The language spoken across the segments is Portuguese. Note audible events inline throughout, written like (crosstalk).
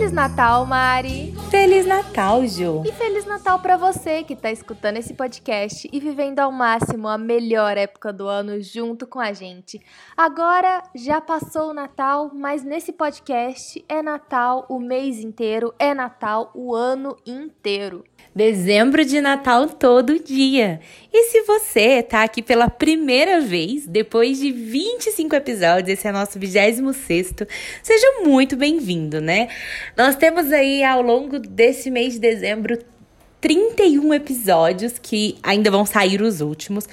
Feliz Natal, Mari! Feliz Natal, Ju! E Feliz Natal para você que tá escutando esse podcast e vivendo ao máximo a melhor época do ano junto com a gente. Agora já passou o Natal, mas nesse podcast é Natal o mês inteiro, é Natal o ano inteiro. Dezembro de Natal todo dia. E se você tá aqui pela primeira vez, depois de 25 episódios, esse é nosso 26 seja muito bem-vindo, né? Nós temos aí ao longo desse mês de dezembro 31 episódios, que ainda vão sair os últimos,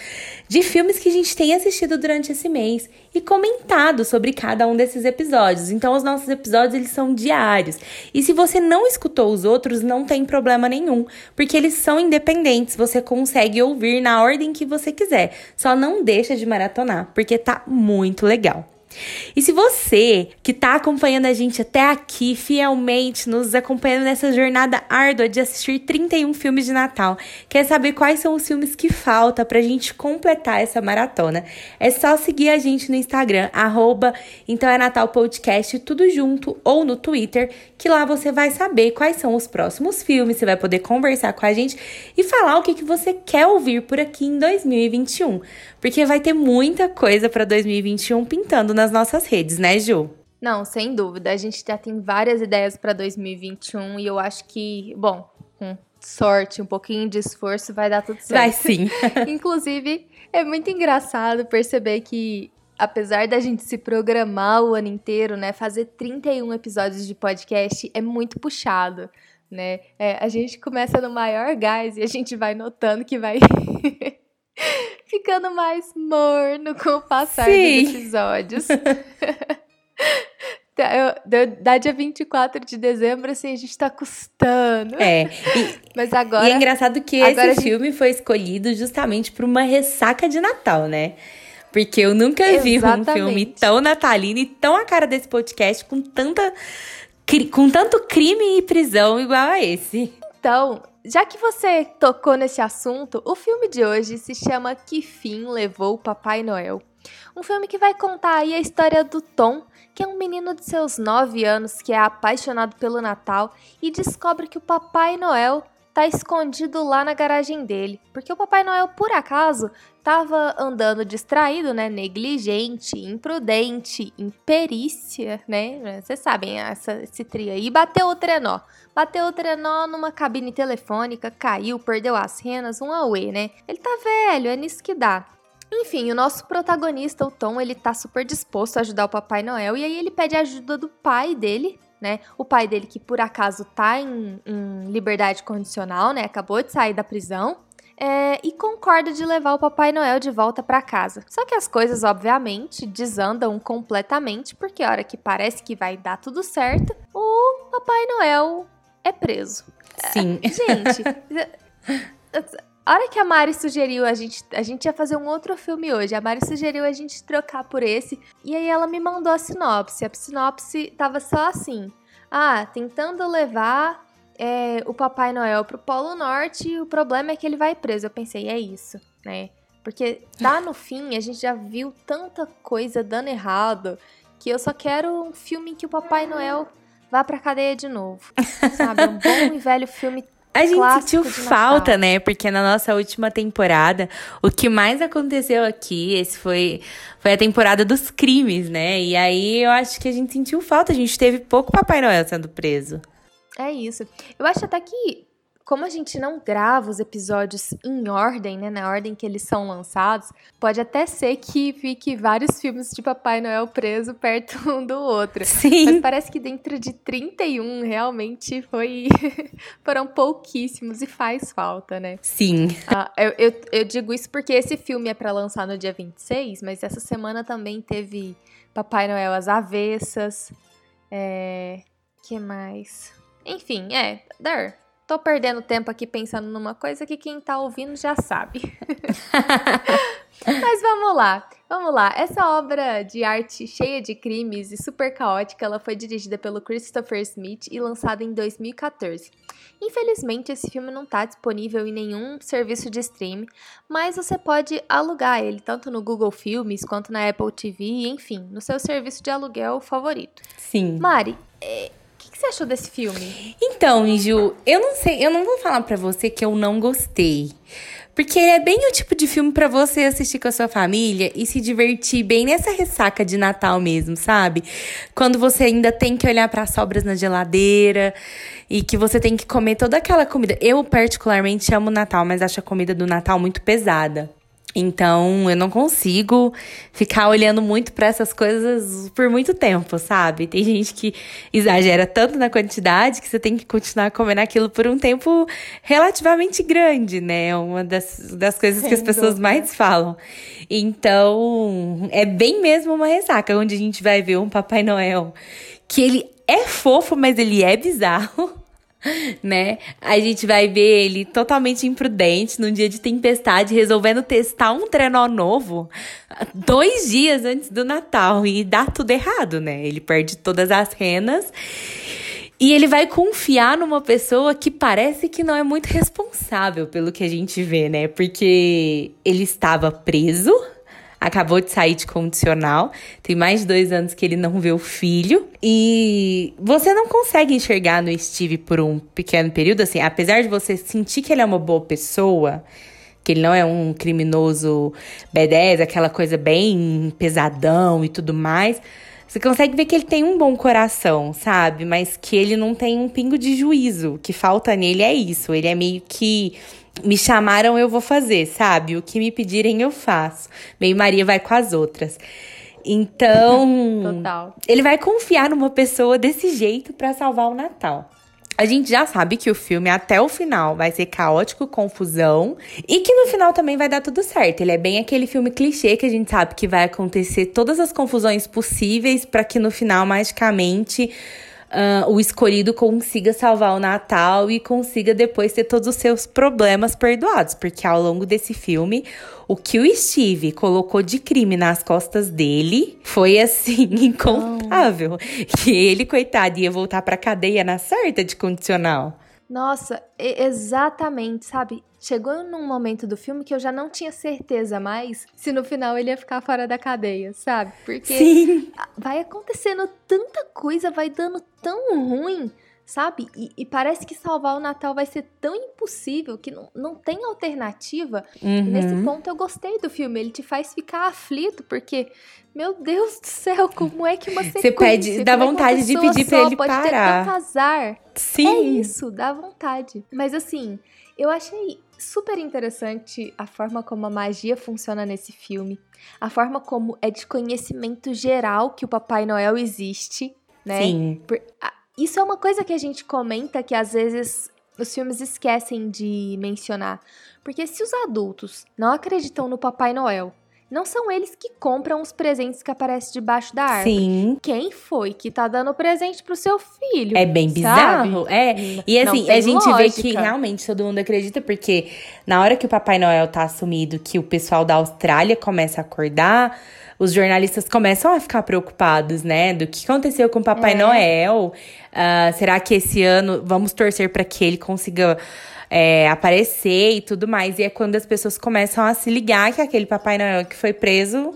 de filmes que a gente tem assistido durante esse mês e comentado sobre cada um desses episódios. Então, os nossos episódios, eles são diários. E se você não escutou os outros, não tem problema nenhum, porque eles são independentes, você consegue ouvir na ordem que você quiser. Só não deixa de maratonar, porque tá muito legal. E se você que está acompanhando a gente até aqui, fielmente, nos acompanhando nessa jornada árdua de assistir 31 filmes de Natal, quer saber quais são os filmes que falta para a gente completar essa maratona, é só seguir a gente no Instagram, arroba então é Natal Podcast, tudo junto, ou no Twitter, que lá você vai saber quais são os próximos filmes, você vai poder conversar com a gente e falar o que, que você quer ouvir por aqui em 2021. Porque vai ter muita coisa para 2021 pintando nas nossas redes, né, Ju? Não, sem dúvida. A gente já tem várias ideias para 2021 e eu acho que, bom, com sorte, um pouquinho de esforço, vai dar tudo certo. Vai sim. (laughs) Inclusive, é muito engraçado perceber que apesar da gente se programar o ano inteiro, né, fazer 31 episódios de podcast é muito puxado, né? É, a gente começa no maior gás e a gente vai notando que vai (laughs) (laughs) ficando mais morno com o passar Sim. dos episódios. (laughs) Tá, da dia 24 de dezembro, assim, a gente tá custando. É. E, Mas agora. E é engraçado que esse gente... filme foi escolhido justamente por uma ressaca de Natal, né? Porque eu nunca vi um filme tão natalino e tão a cara desse podcast com tanta. com tanto crime e prisão igual a esse. Então, já que você tocou nesse assunto, o filme de hoje se chama Que Fim Levou o Papai Noel. Um filme que vai contar aí a história do Tom, que é um menino de seus 9 anos que é apaixonado pelo Natal e descobre que o Papai Noel tá escondido lá na garagem dele, porque o Papai Noel, por acaso, tava andando distraído, né, negligente, imprudente, imperícia, né, vocês sabem essa, esse trio aí, e bateu o trenó. Bateu o trenó numa cabine telefônica, caiu, perdeu as renas, um auê, né. Ele tá velho, é nisso que dá. Enfim, o nosso protagonista, o Tom, ele tá super disposto a ajudar o Papai Noel e aí ele pede ajuda do pai dele, né? O pai dele, que por acaso tá em, em liberdade condicional, né? Acabou de sair da prisão. É, e concorda de levar o Papai Noel de volta para casa. Só que as coisas, obviamente, desandam completamente, porque a hora que parece que vai dar tudo certo, o Papai Noel é preso. Sim. É, gente, (laughs) a hora que a Mari sugeriu a gente, a gente ia fazer um outro filme hoje, a Mari sugeriu a gente trocar por esse, e aí ela me mandou a sinopse. A sinopse tava só assim: ah, tentando levar é, o Papai Noel pro Polo Norte e o problema é que ele vai preso. Eu pensei, é isso, né? Porque lá no (laughs) fim a gente já viu tanta coisa dando errado que eu só quero um filme em que o Papai Noel vá pra cadeia de novo. Sabe? Um bom e velho filme a gente sentiu falta, né? Porque na nossa última temporada, o que mais aconteceu aqui, esse foi, foi a temporada dos crimes, né? E aí eu acho que a gente sentiu falta. A gente teve pouco Papai Noel sendo preso. É isso. Eu acho até que como a gente não grava os episódios em ordem, né, na ordem que eles são lançados, pode até ser que fique vários filmes de Papai Noel preso perto (laughs) um do outro. Sim. Mas parece que dentro de 31 realmente foi (laughs) foram pouquíssimos e faz falta, né? Sim. Ah, eu, eu, eu digo isso porque esse filme é para lançar no dia 26, mas essa semana também teve Papai Noel às avessas. É, que mais? Enfim, é, Dar, Tô perdendo tempo aqui pensando numa coisa que quem tá ouvindo já sabe. (laughs) Mas vamos lá, vamos lá. Essa obra de arte cheia de crimes e super caótica, ela foi dirigida pelo Christopher Smith e lançada em 2014. Infelizmente, esse filme não está disponível em nenhum serviço de streaming, mas você pode alugar ele tanto no Google Filmes quanto na Apple TV, enfim, no seu serviço de aluguel favorito. Sim. Mari, é, que, que você achou desse filme? Então, Ju, eu não sei, eu não vou falar para você que eu não gostei. Porque é bem o tipo de filme para você assistir com a sua família e se divertir bem nessa ressaca de Natal mesmo, sabe? Quando você ainda tem que olhar para as sobras na geladeira e que você tem que comer toda aquela comida. Eu particularmente amo Natal, mas acho a comida do Natal muito pesada. Então, eu não consigo ficar olhando muito para essas coisas por muito tempo, sabe? Tem gente que exagera tanto na quantidade que você tem que continuar comendo aquilo por um tempo relativamente grande, né? É uma das, das coisas Sem que as pessoas dúvida. mais falam. Então, é bem mesmo uma ressaca, onde a gente vai ver um Papai Noel que ele é fofo, mas ele é bizarro. (laughs) né? A gente vai ver ele totalmente imprudente num dia de tempestade, resolvendo testar um trenó novo dois dias antes do Natal e dá tudo errado, né? Ele perde todas as renas. E ele vai confiar numa pessoa que parece que não é muito responsável pelo que a gente vê, né? Porque ele estava preso acabou de sair de condicional, tem mais de dois anos que ele não vê o filho. E você não consegue enxergar no Steve por um pequeno período, assim, apesar de você sentir que ele é uma boa pessoa, que ele não é um criminoso B10, aquela coisa bem pesadão e tudo mais. Você consegue ver que ele tem um bom coração, sabe? Mas que ele não tem um pingo de juízo. O que falta nele é isso. Ele é meio que me chamaram, eu vou fazer, sabe? O que me pedirem, eu faço. Meio Maria vai com as outras. Então, (laughs) Total. ele vai confiar numa pessoa desse jeito para salvar o Natal. A gente já sabe que o filme até o final vai ser caótico, confusão e que no final também vai dar tudo certo. Ele é bem aquele filme clichê que a gente sabe que vai acontecer todas as confusões possíveis para que no final magicamente uh, o escolhido consiga salvar o Natal e consiga depois ter todos os seus problemas perdoados. Porque ao longo desse filme, o que o Steve colocou de crime nas costas dele foi assim, (laughs) incontável. Oh. Que ele, coitado, ia voltar pra cadeia na certa de condicional. Nossa, exatamente, sabe? Chegou num momento do filme que eu já não tinha certeza mais se no final ele ia ficar fora da cadeia, sabe? Porque Sim. vai acontecendo tanta coisa, vai dando tão ruim sabe? E, e, parece que salvar o Natal vai ser tão impossível que não, não tem alternativa. Uhum. nesse ponto eu gostei do filme. Ele te faz ficar aflito, porque, meu Deus do céu, como é que uma sequência... Você pede, dá vontade de pedir pra ele pode parar. Ter. Sim. É isso, dá vontade. Mas assim, eu achei super interessante a forma como a magia funciona nesse filme. A forma como é de conhecimento geral que o Papai Noel existe, né? Sim. Por, a, isso é uma coisa que a gente comenta que às vezes os filmes esquecem de mencionar. Porque se os adultos não acreditam no Papai Noel, não são eles que compram os presentes que aparecem debaixo da árvore. Sim. Quem foi que tá dando presente pro seu filho? É bem bizarro. Sabe? É. E assim, a gente lógica. vê que realmente todo mundo acredita, porque na hora que o Papai Noel tá assumido, que o pessoal da Austrália começa a acordar, os jornalistas começam a ficar preocupados, né? Do que aconteceu com o Papai é. Noel. Uh, será que esse ano vamos torcer para que ele consiga é, aparecer e tudo mais? E é quando as pessoas começam a se ligar que aquele Papai Noel que foi preso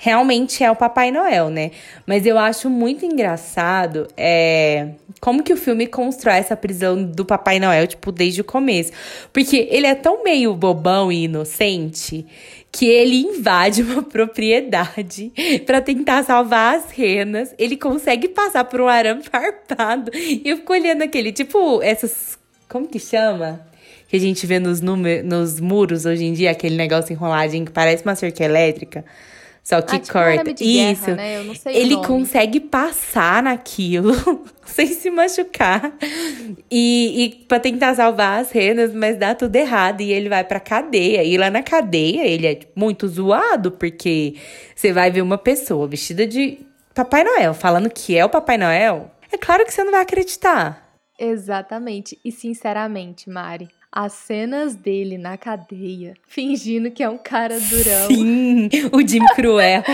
realmente é o Papai Noel, né? Mas eu acho muito engraçado é, como que o filme constrói essa prisão do Papai Noel, tipo, desde o começo. Porque ele é tão meio bobão e inocente que ele invade (laughs) uma propriedade para tentar salvar as renas. Ele consegue passar por um arame farpado. E eu fico olhando aquele, tipo, essas. Como que chama? Que a gente vê nos, nos muros hoje em dia, aquele negócio enroladinho que parece uma cerca elétrica. Só que ah, tipo corta. Isso. Guerra, né? Ele consegue passar naquilo (laughs) sem se machucar. E, e pra tentar salvar as renas, mas dá tudo errado. E ele vai pra cadeia. E lá na cadeia ele é muito zoado, porque você vai ver uma pessoa vestida de Papai Noel, falando que é o Papai Noel. É claro que você não vai acreditar. Exatamente. E sinceramente, Mari, as cenas dele na cadeia, fingindo que é um cara durão. Sim, o Jim Cruel. (laughs)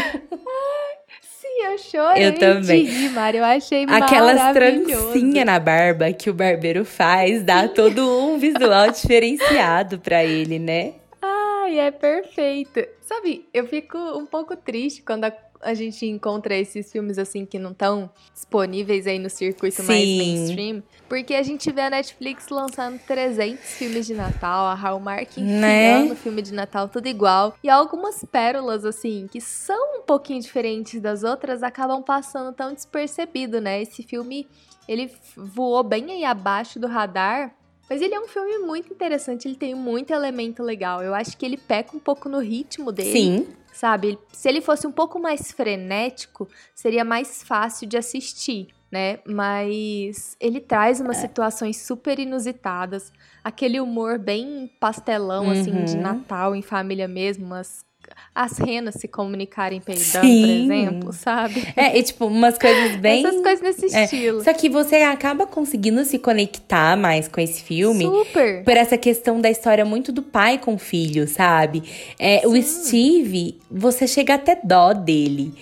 Sim, eu chorei eu também. de rir, Mari. Eu achei Aquelas trancinhas na barba que o barbeiro faz, dá Sim. todo um visual diferenciado para ele, né? Ai, é perfeito. Sabe, eu fico um pouco triste quando a a gente encontra esses filmes assim que não estão disponíveis aí no circuito Sim. mais mainstream. Porque a gente vê a Netflix lançando 300 filmes de Natal, a Hallmark né? enfiando né? filme de Natal tudo igual. E algumas pérolas, assim, que são um pouquinho diferentes das outras, acabam passando tão despercebido, né? Esse filme, ele voou bem aí abaixo do radar. Mas ele é um filme muito interessante, ele tem muito elemento legal. Eu acho que ele peca um pouco no ritmo dele. Sim sabe? Se ele fosse um pouco mais frenético, seria mais fácil de assistir, né? Mas ele traz umas é. situações super inusitadas, aquele humor bem pastelão, uhum. assim, de uhum. Natal em família mesmo, umas as renas se comunicarem peidando, Sim. por exemplo, sabe? É, e tipo, umas coisas (laughs) bem. Essas coisas nesse é. estilo. Só que você acaba conseguindo se conectar mais com esse filme. Super! Por essa questão da história muito do pai com o filho, sabe? É, o Steve, você chega até dó dele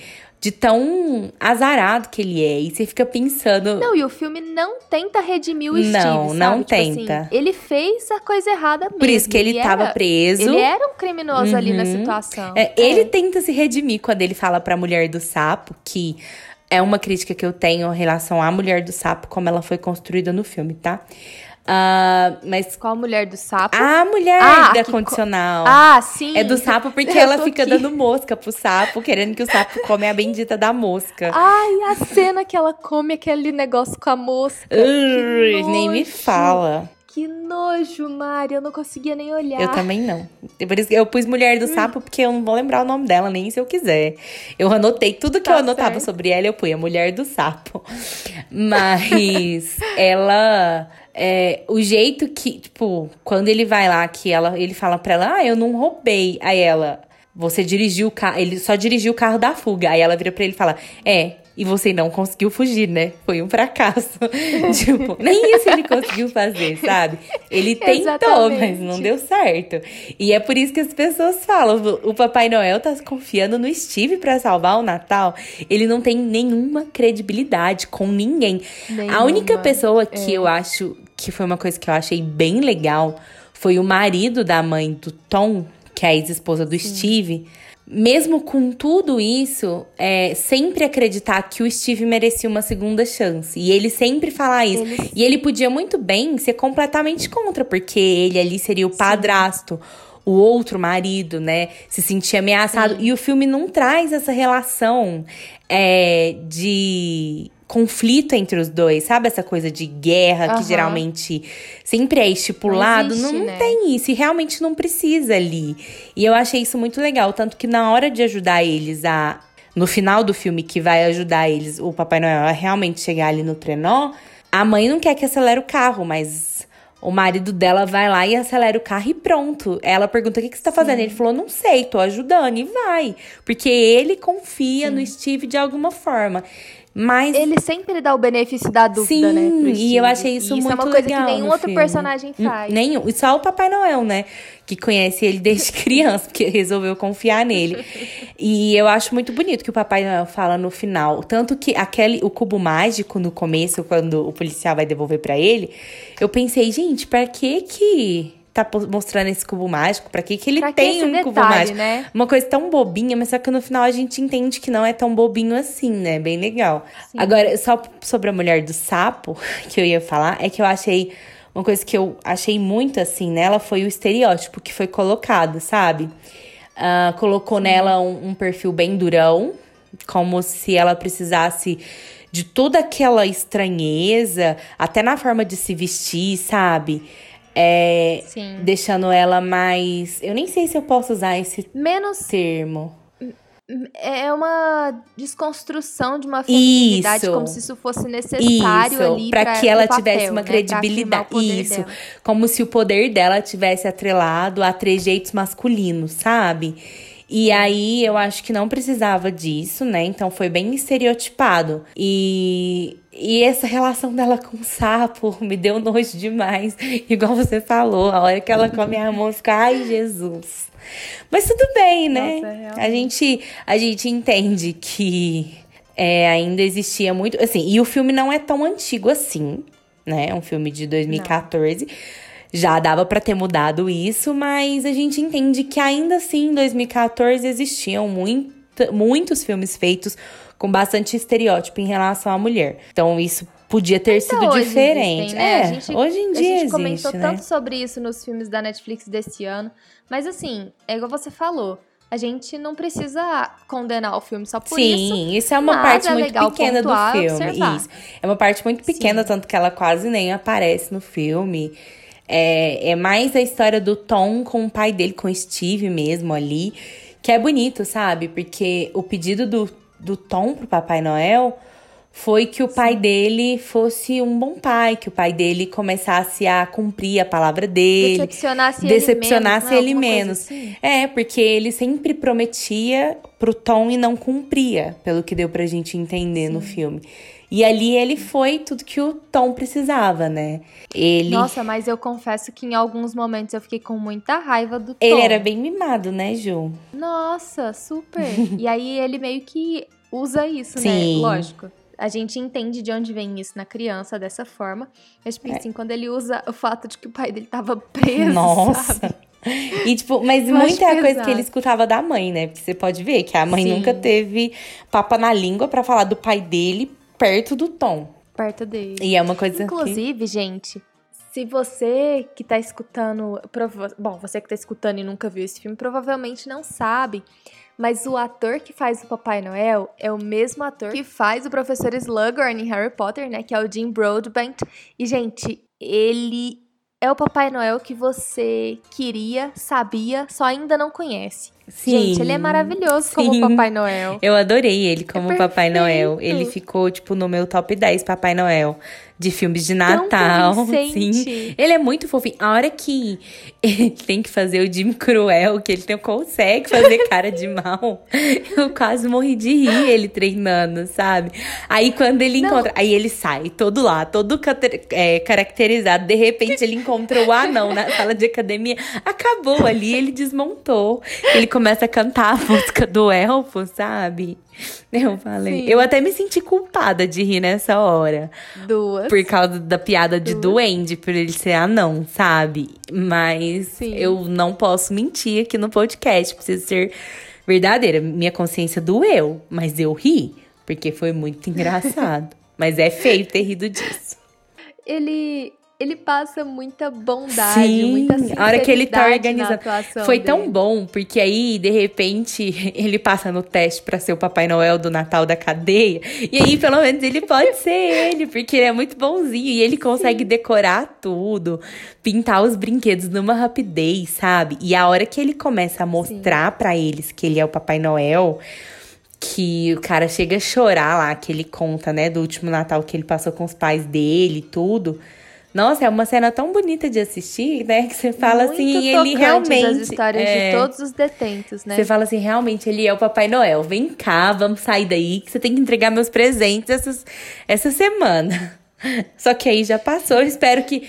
de tão azarado que ele é. E você fica pensando. Não, e o filme não tenta redimir o Steve. Não, não tipo tenta. Assim, ele fez a coisa errada mesmo. Por isso que ele, ele tava era, preso. Ele era um criminoso uhum. ali na uhum. situação. É, é. Ele tenta se redimir quando ele fala pra mulher do sapo que. É uma crítica que eu tenho em relação à mulher do sapo, como ela foi construída no filme, tá? Uh, mas qual a mulher do sapo? A mulher ah, da condicional. Ah, sim. É do sapo porque (laughs) ela fica aqui. dando mosca pro sapo, querendo que o sapo come a bendita da mosca. Ai, a cena que ela come aquele negócio com a mosca. Nem me fala. Que nojo, Mari. Eu não conseguia nem olhar. Eu também não. Por isso eu pus Mulher do Sapo, porque eu não vou lembrar o nome dela, nem se eu quiser. Eu anotei tudo que tá eu anotava certo. sobre ela, eu pus a Mulher do Sapo. (laughs) Mas ela é, o jeito que, tipo, quando ele vai lá, que ela, ele fala pra ela, ah, eu não roubei. Aí ela, você dirigiu o carro, ele só dirigiu o carro da fuga. Aí ela vira pra ele e fala, é, e você não conseguiu fugir, né? Foi um fracasso. (laughs) tipo, nem isso ele conseguiu fazer, sabe? Ele (laughs) tentou, mas não deu certo. E é por isso que as pessoas falam: o Papai Noel tá confiando no Steve para salvar o Natal. Ele não tem nenhuma credibilidade com ninguém. Nenhuma. A única pessoa que é. eu acho que foi uma coisa que eu achei bem legal foi o marido da mãe do Tom, que é a ex-esposa do Sim. Steve mesmo com tudo isso, é, sempre acreditar que o Steve merecia uma segunda chance. E ele sempre falar isso. Ele... E ele podia muito bem ser completamente contra, porque ele ali seria o padrasto. Sim. O outro marido, né? Se sentia ameaçado. Sim. E o filme não traz essa relação é, de conflito entre os dois, sabe? Essa coisa de guerra uhum. que geralmente sempre é estipulado. Não, existe, não, não né? tem isso, e realmente não precisa ali. E eu achei isso muito legal. Tanto que na hora de ajudar eles a. No final do filme, que vai ajudar eles, o Papai Noel, a realmente chegar ali no trenó, a mãe não quer que acelere o carro, mas o marido dela vai lá e acelera o carro e pronto. Ela pergunta: o que, que você tá fazendo? Sim. Ele falou: não sei, tô ajudando. E vai. Porque ele confia Sim. no Steve de alguma forma. Mas ele sempre dá o benefício da dúvida, né, Sim, né? e eu achei isso, isso muito legal. Isso é uma coisa que nenhum outro filme. personagem faz. Nenhum. E só o Papai Noel, né? Que conhece ele desde (laughs) criança, porque resolveu confiar nele. e eu acho muito bonito que o Papai Noel fala no final. Tanto que aquele, o cubo mágico no começo, quando o policial vai devolver para ele, eu pensei, gente, para que que tá mostrando esse cubo mágico? Pra que, que ele pra tem que um detalhe, cubo mágico? Né? Uma coisa tão bobinha, mas só que no final a gente entende que não é tão bobinho assim, né? Bem legal. Sim. Agora, só sobre a mulher do sapo, (laughs) que eu ia falar, é que eu achei. Uma coisa que eu achei muito assim nela foi o estereótipo que foi colocado, sabe? Uh, colocou Sim. nela um, um perfil bem durão, como se ela precisasse de toda aquela estranheza, até na forma de se vestir, sabe? É, Sim. Deixando ela mais. Eu nem sei se eu posso usar esse Menos termo. É uma desconstrução de uma feminilidade, isso. como se isso fosse necessário isso, ali para que ela papel, tivesse uma né? credibilidade. Isso, dela. como se o poder dela tivesse atrelado a trejeitos masculinos, sabe? E aí eu acho que não precisava disso, né? Então foi bem estereotipado. E e essa relação dela com o sapo (laughs) me deu nojo demais. Igual você falou, a hora que ela come a mosca, ai Jesus. Mas tudo bem, né? Nossa, a gente a gente entende que é, ainda existia muito, assim, e o filme não é tão antigo assim, né? É um filme de 2014. Não já dava para ter mudado isso, mas a gente entende que ainda assim em 2014 existiam muito muitos filmes feitos com bastante estereótipo em relação à mulher. Então isso podia ter Até sido diferente. existem, né? É, A gente- hoje em A dia gente existe, comentou né? tanto sobre isso nos filmes da Netflix desse ano. Mas assim, é igual você falou. A gente não precisa condenar o filme só por isso. Sim, isso, é uma parte é muito pequena do filme. observar. Isso. É uma parte muito pequena, Sim. tanto que ela quase nem aparece no filme. É, é mais a história do Tom com o pai dele, com o Steve mesmo ali. Que é bonito, sabe? Porque o pedido do, do Tom pro Papai Noel foi que o pai dele fosse um bom pai, que o pai dele começasse a cumprir a palavra dele. Decepcionasse, decepcionasse ele ele menos. né? Alguma menos. assim. É, porque ele sempre prometia pro Tom e não cumpria, pelo que deu pra gente entender no filme. E ali ele foi tudo que o Tom precisava, né? Ele, Nossa, mas eu confesso que em alguns momentos eu fiquei com muita raiva do Tom. ele era bem mimado, né, Ju? Nossa, super. (laughs) e aí ele meio que usa isso, né? Sim. Lógico. A gente entende de onde vem isso na criança dessa forma. Mas, tipo assim, quando ele usa o fato de que o pai dele tava preso, Nossa. sabe? (laughs) E, tipo, mas (laughs) Eu acho muita coisa que ele escutava da mãe, né? Porque você pode ver que a mãe Sim. nunca teve papa na língua pra falar do pai dele perto do Tom. Perto dele. E é uma coisa que... Inclusive, gente, se você que tá escutando. prova- Bom, você que tá escutando e nunca viu esse filme, provavelmente não sabe. Mas o ator que faz o Papai Noel é o mesmo ator que faz o professor Slughorn em Harry Potter, né? Que é o Jim Broadbent. E, gente, ele é o Papai Noel que você queria, sabia, só ainda não conhece. Gente, ele é maravilhoso como Sim. Papai Noel. Eu adorei ele como É Papai Noel. Ele ficou, tipo, no meu top 10 Papai Noel de filmes de Natal. (laughs) Sim. Ele é muito fofinho. A hora que (laughs) ele tem que fazer o Jim Cruel, que ele não consegue fazer cara de mal, (laughs) eu quase morri de rir ele treinando, sabe? Aí quando ele Não. encontra. Aí ele sai todo lá, todo é, caracterizado. De repente ele encontra o anão na sala de academia. Acabou ali, ele desmontou. Ele começa a cantar a (laughs) música do elfo, sabe? Eu falei. Sim. Eu até me senti culpada de rir nessa hora. Duas. Por causa da piada de duende, por ele ser anão, sabe? Mas Sim. eu não posso mentir aqui no podcast. Preciso ser verdadeira. Minha consciência doeu, mas eu ri, porque foi muito (laughs) engraçado. mas é feio ter rido disso. ele ele passa muita bondade, Sim, muita a hora que ele tá organizando. Foi tão dele. bom, porque aí, de repente, (laughs) ele passa no teste pra ser o Papai Noel do Natal da cadeia. E aí, pelo menos, ele pode ser ele, porque ele é muito bonzinho. E ele consegue decorar tudo, pintar os brinquedos numa rapidez, sabe? E a hora que ele começa a mostrar pra eles que ele é o Papai Noel. Que o cara chega a chorar lá, que ele conta, né, do último Natal que ele passou com os pais dele e tudo. Nossa, é uma cena tão bonita de assistir, né? Que você fala Muito assim, ele realmente. as histórias é, de todos os detentos, né? Você fala assim, realmente, ele é o Papai Noel. Vem cá, vamos sair daí, que você tem que entregar meus presentes essas, essa semana. (laughs) Só que aí já passou. Eu espero que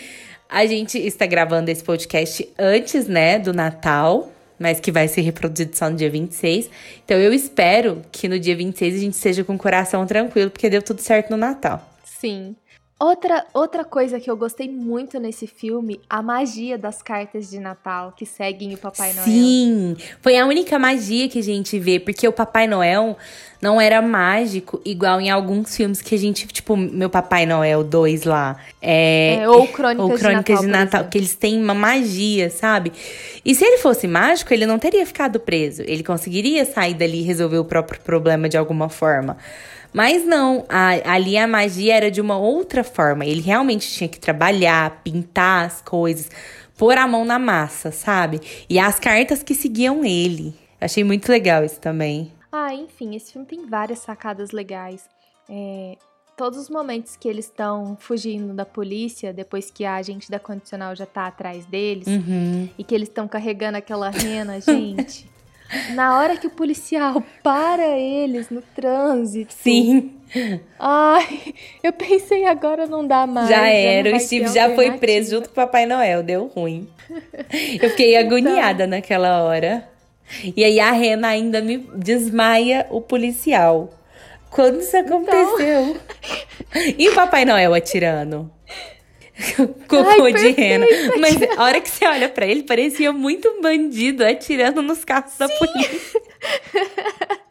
a gente está gravando esse podcast antes, né, do Natal. Mas que vai ser reproduzido só no dia 26. Então eu espero que no dia 26 a gente seja com o coração tranquilo, porque deu tudo certo no Natal. Sim. Outra, outra coisa que eu gostei muito nesse filme, a magia das cartas de Natal que seguem o Papai Noel. Sim, foi a única magia que a gente vê, porque o Papai Noel não era mágico, igual em alguns filmes que a gente, tipo, meu Papai Noel 2 lá. É, É, ou Crônicas, ou Crônicas de de Natal, por Natal, que eles têm uma magia, sabe? E se ele fosse mágico, ele não teria ficado preso. Ele conseguiria sair dali e resolver o próprio problema de alguma forma. Mas não, a- ali a magia era de uma outra forma. Ele realmente tinha que trabalhar, pintar as coisas, pôr a mão na massa, sabe? E as cartas que seguiam ele. Achei muito legal isso também. Ah, enfim, esse filme tem várias sacadas legais. É, todos os momentos que eles estão fugindo da polícia, depois que a agente da condicional já tá atrás deles, Uhum. e que eles estão carregando aquela rena, (laughs) gente. Na hora que o policial para eles no trânsito. Sim, Ai, eu pensei agora não dá mais. já não era. O Steve já foi preso junto com o Papai Noel. Deu ruim. Eu fiquei agoniada naquela hora. E aí a Rena ainda me desmaia o policial. Quando isso aconteceu? E o Papai Noel atirando? (laughs) Cocô Ai, de rena. Mas a hora que você olha pra ele, parecia muito um bandido atirando nos carros da polícia. (laughs)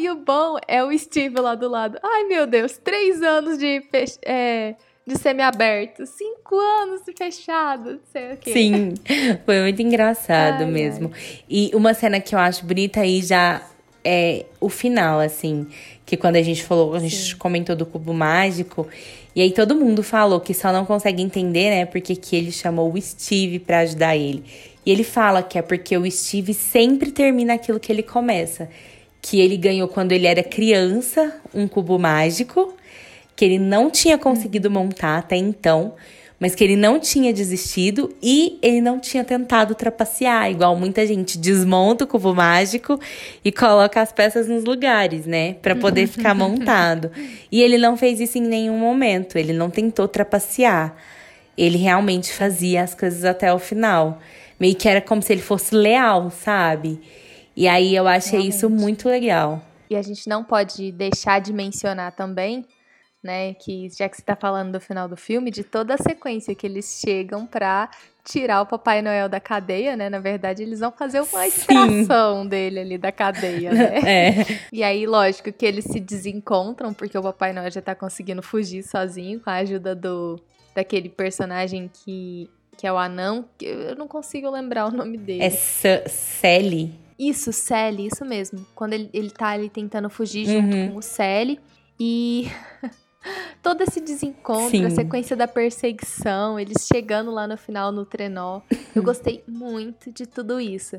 e o bom é o Steve lá do lado. Ai, meu Deus, três anos de, é, de semi-aberto, cinco anos de fechado, não sei o quê. Sim, foi muito engraçado ai, mesmo. Ai. E uma cena que eu acho bonita aí já é o final, assim. Que quando a gente falou, a gente Sim. comentou do cubo mágico. E aí todo mundo falou que só não consegue entender, né? Porque que ele chamou o Steve para ajudar ele. E ele fala que é porque o Steve sempre termina aquilo que ele começa. Que ele ganhou quando ele era criança um cubo mágico, que ele não tinha conseguido montar até então mas que ele não tinha desistido e ele não tinha tentado trapacear, igual muita gente desmonta o cubo mágico e coloca as peças nos lugares, né, para poder ficar (laughs) montado. E ele não fez isso em nenhum momento, ele não tentou trapacear. Ele realmente fazia as coisas até o final. Meio que era como se ele fosse leal, sabe? E aí eu achei realmente. isso muito legal. E a gente não pode deixar de mencionar também né? Que já que você tá falando do final do filme, de toda a sequência que eles chegam pra tirar o Papai Noel da cadeia, né? Na verdade, eles vão fazer uma extração Sim. dele ali da cadeia, né? (laughs) É. E aí, lógico que eles se desencontram, porque o Papai Noel já tá conseguindo fugir sozinho com a ajuda do daquele personagem que, que é o anão, que eu não consigo lembrar o nome dele. É Sally. Isso, Sally, isso mesmo. Quando ele, ele tá ali tentando fugir junto uhum. com o Sally. E (laughs) todo esse desencontro, Sim. a sequência da perseguição, eles chegando lá no final no trenó. Eu gostei (laughs) muito de tudo isso.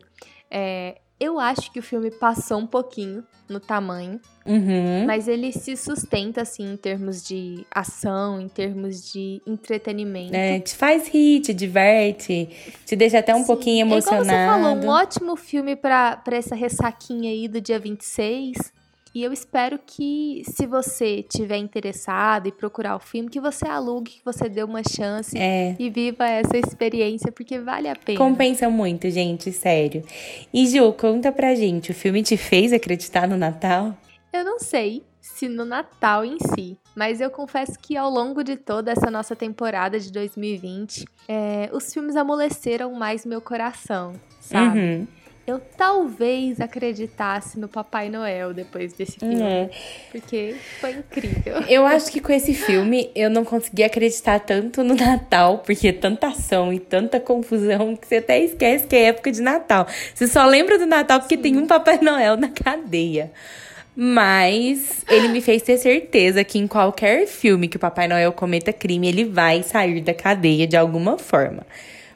É, eu acho que o filme passou um pouquinho no tamanho, uhum. mas ele se sustenta, assim, em termos de ação, em termos de entretenimento. É, te faz rir, te diverte, te deixa até um Sim. pouquinho emocionado. É como você falou, um ótimo filme para essa ressaquinha aí do dia 26. E eu espero que, se você tiver interessado e procurar o filme, que você alugue, que você dê uma chance é. e viva essa experiência, porque vale a pena. Compensa muito, gente, sério. E Ju, conta pra gente, o filme te fez acreditar no Natal? Eu não sei se no Natal em si, mas eu confesso que ao longo de toda essa nossa temporada de 2020, é, os filmes amoleceram mais meu coração, sabe? Uhum eu talvez acreditasse no Papai Noel depois desse filme. É. Porque foi incrível. (laughs) Eu acho que com esse filme eu não consegui acreditar tanto no Natal, porque é tanta ação e tanta confusão que você até esquece que é época de Natal. Você só lembra do Natal porque Sim. tem um Papai Noel na cadeia. Mas ele me fez ter certeza que em qualquer filme que o Papai Noel cometa crime, ele vai sair da cadeia de alguma forma.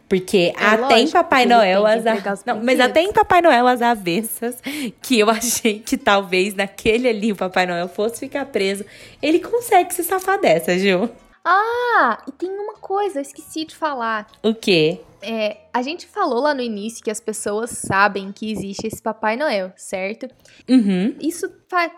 Porque é até em Papai Noel as a... Não, mas até em Papai Noel as avessas, que eu (laughs) achei que talvez naquele ali o Papai Noel fosse ficar preso, ele consegue se safar dessa, Gil. Ah, e tem uma coisa, eu esqueci de falar. O quê? É, a gente falou lá no início que as pessoas sabem que existe esse Papai Noel, certo? Uhum. Isso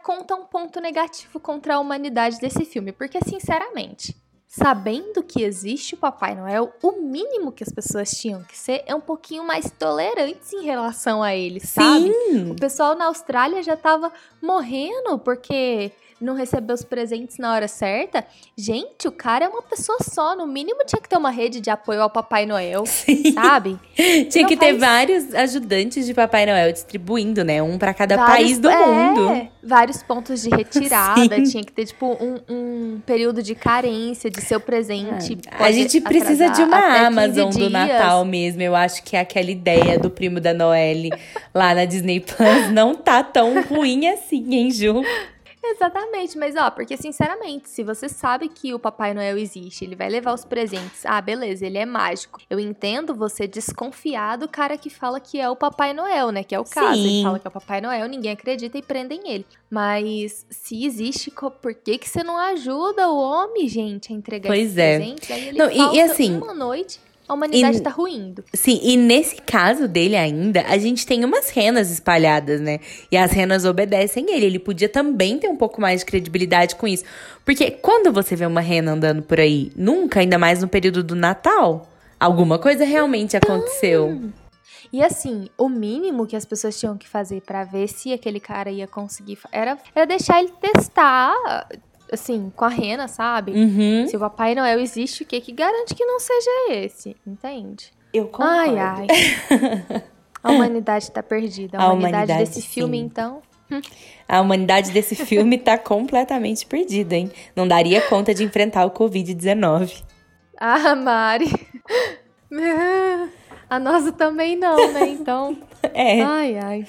conta um ponto negativo contra a humanidade desse filme, porque sinceramente, sabendo que existe o Papai Noel, o mínimo que as pessoas tinham que ser é um pouquinho mais tolerantes em relação a ele, sabe? Sim. O pessoal na Austrália já tava morrendo porque não recebeu os presentes na hora certa. Gente, o cara é uma pessoa só. No mínimo tinha que ter uma rede de apoio ao Papai Noel, (laughs) Sim. sabe? (laughs) tinha não que faz... ter vários ajudantes de Papai Noel distribuindo, né? Um para cada vários, país do é, mundo. Vários pontos de retirada. (laughs) Sim. Tinha que ter, tipo, um, um, período de carência de seu presente. Ah, a gente precisa de uma Amazon do Natal mesmo. Eu acho que aquela ideia do primo da Noelle lá na Disney Plus não tá tão ruim assim, hein, Ju? Exatamente, mas ó, porque sinceramente, se você sabe que o Papai Noel existe, ele vai levar os presentes, ah, beleza, ele é mágico. Eu entendo você desconfiar do cara que fala que é o Papai Noel, né? Que é o caso. Sim. Ele fala que é o Papai Noel, ninguém acredita e prendem ele. Mas se existe, por que, que você não ajuda o homem, gente, a entregar pois é. presentes? Aí ele não, e, e assim, uma noite a humanidade está ruindo. Sim, e nesse caso dele ainda, a gente tem umas renas espalhadas, né? E as renas obedecem ele. Ele podia também ter um pouco mais de credibilidade com isso. Porque quando você vê uma rena andando por aí, nunca, ainda mais no período do Natal, alguma coisa realmente aconteceu. E assim, o mínimo que as pessoas tinham que fazer para ver se aquele cara ia conseguir era, era deixar ele testar assim, com a rena, sabe? Uhum. Se o Papai Noel existe, o que que garante que não seja esse? Entende? Eu concordo. Ai, ai. (laughs) a humanidade tá perdida. A, a humanidade, humanidade, desse sim. filme, então. A humanidade desse filme tá completamente perdida, hein? Não daria conta de enfrentar o Covid-19. Ah, Mari. (laughs) A nossa também não, né? Então. (laughs) É. Ai, ai.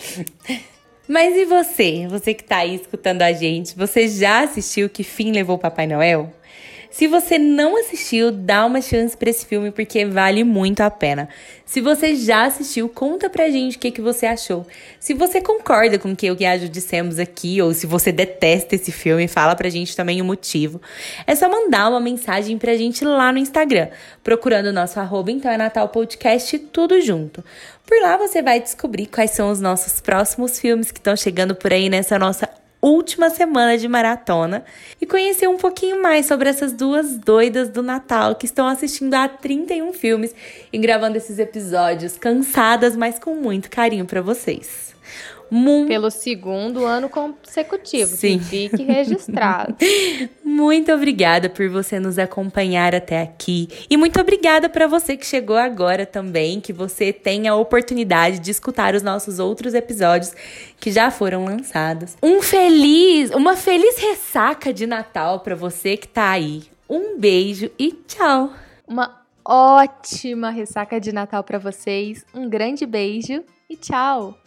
Mas e você? Você que tá aí escutando a gente, você já assistiu Que Fim Levou Papai Noel? Se você não assistiu, dá uma chance para esse filme porque vale muito a pena. Se você já assistiu, conta pra gente o que, que você achou. Se você concorda com o que eu e a Ju dissemos aqui, ou se você detesta esse filme, fala pra gente também o motivo. É só mandar uma mensagem pra gente lá no Instagram, procurando o nosso arroba, então é Natal Podcast, tudo junto. Por lá você vai descobrir quais são os nossos próximos filmes que estão chegando por aí nessa nossa última semana de maratona e conhecer um pouquinho mais sobre essas duas doidas do Natal que estão assistindo a 31 filmes e gravando esses episódios cansadas, mas com muito carinho para vocês. Pelo segundo ano consecutivo. Sim. Que fique registrado. (laughs) muito obrigada por você nos acompanhar até aqui. E muito obrigada para você que chegou agora também, que você tenha a oportunidade de escutar os nossos outros episódios que já foram lançados. Um feliz, uma feliz ressaca de Natal para você que tá aí. Um beijo e tchau. Uma ótima ressaca de Natal para vocês. Um grande beijo e tchau.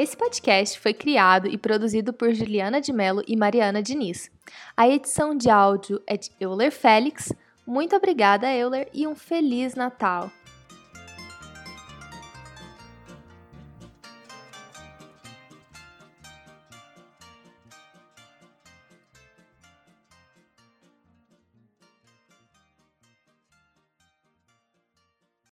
Esse podcast foi criado e produzido por Juliana de Mello e Mariana Diniz. A edição de áudio é de Euler Félix. Muito obrigada, Euler, e um Feliz Natal!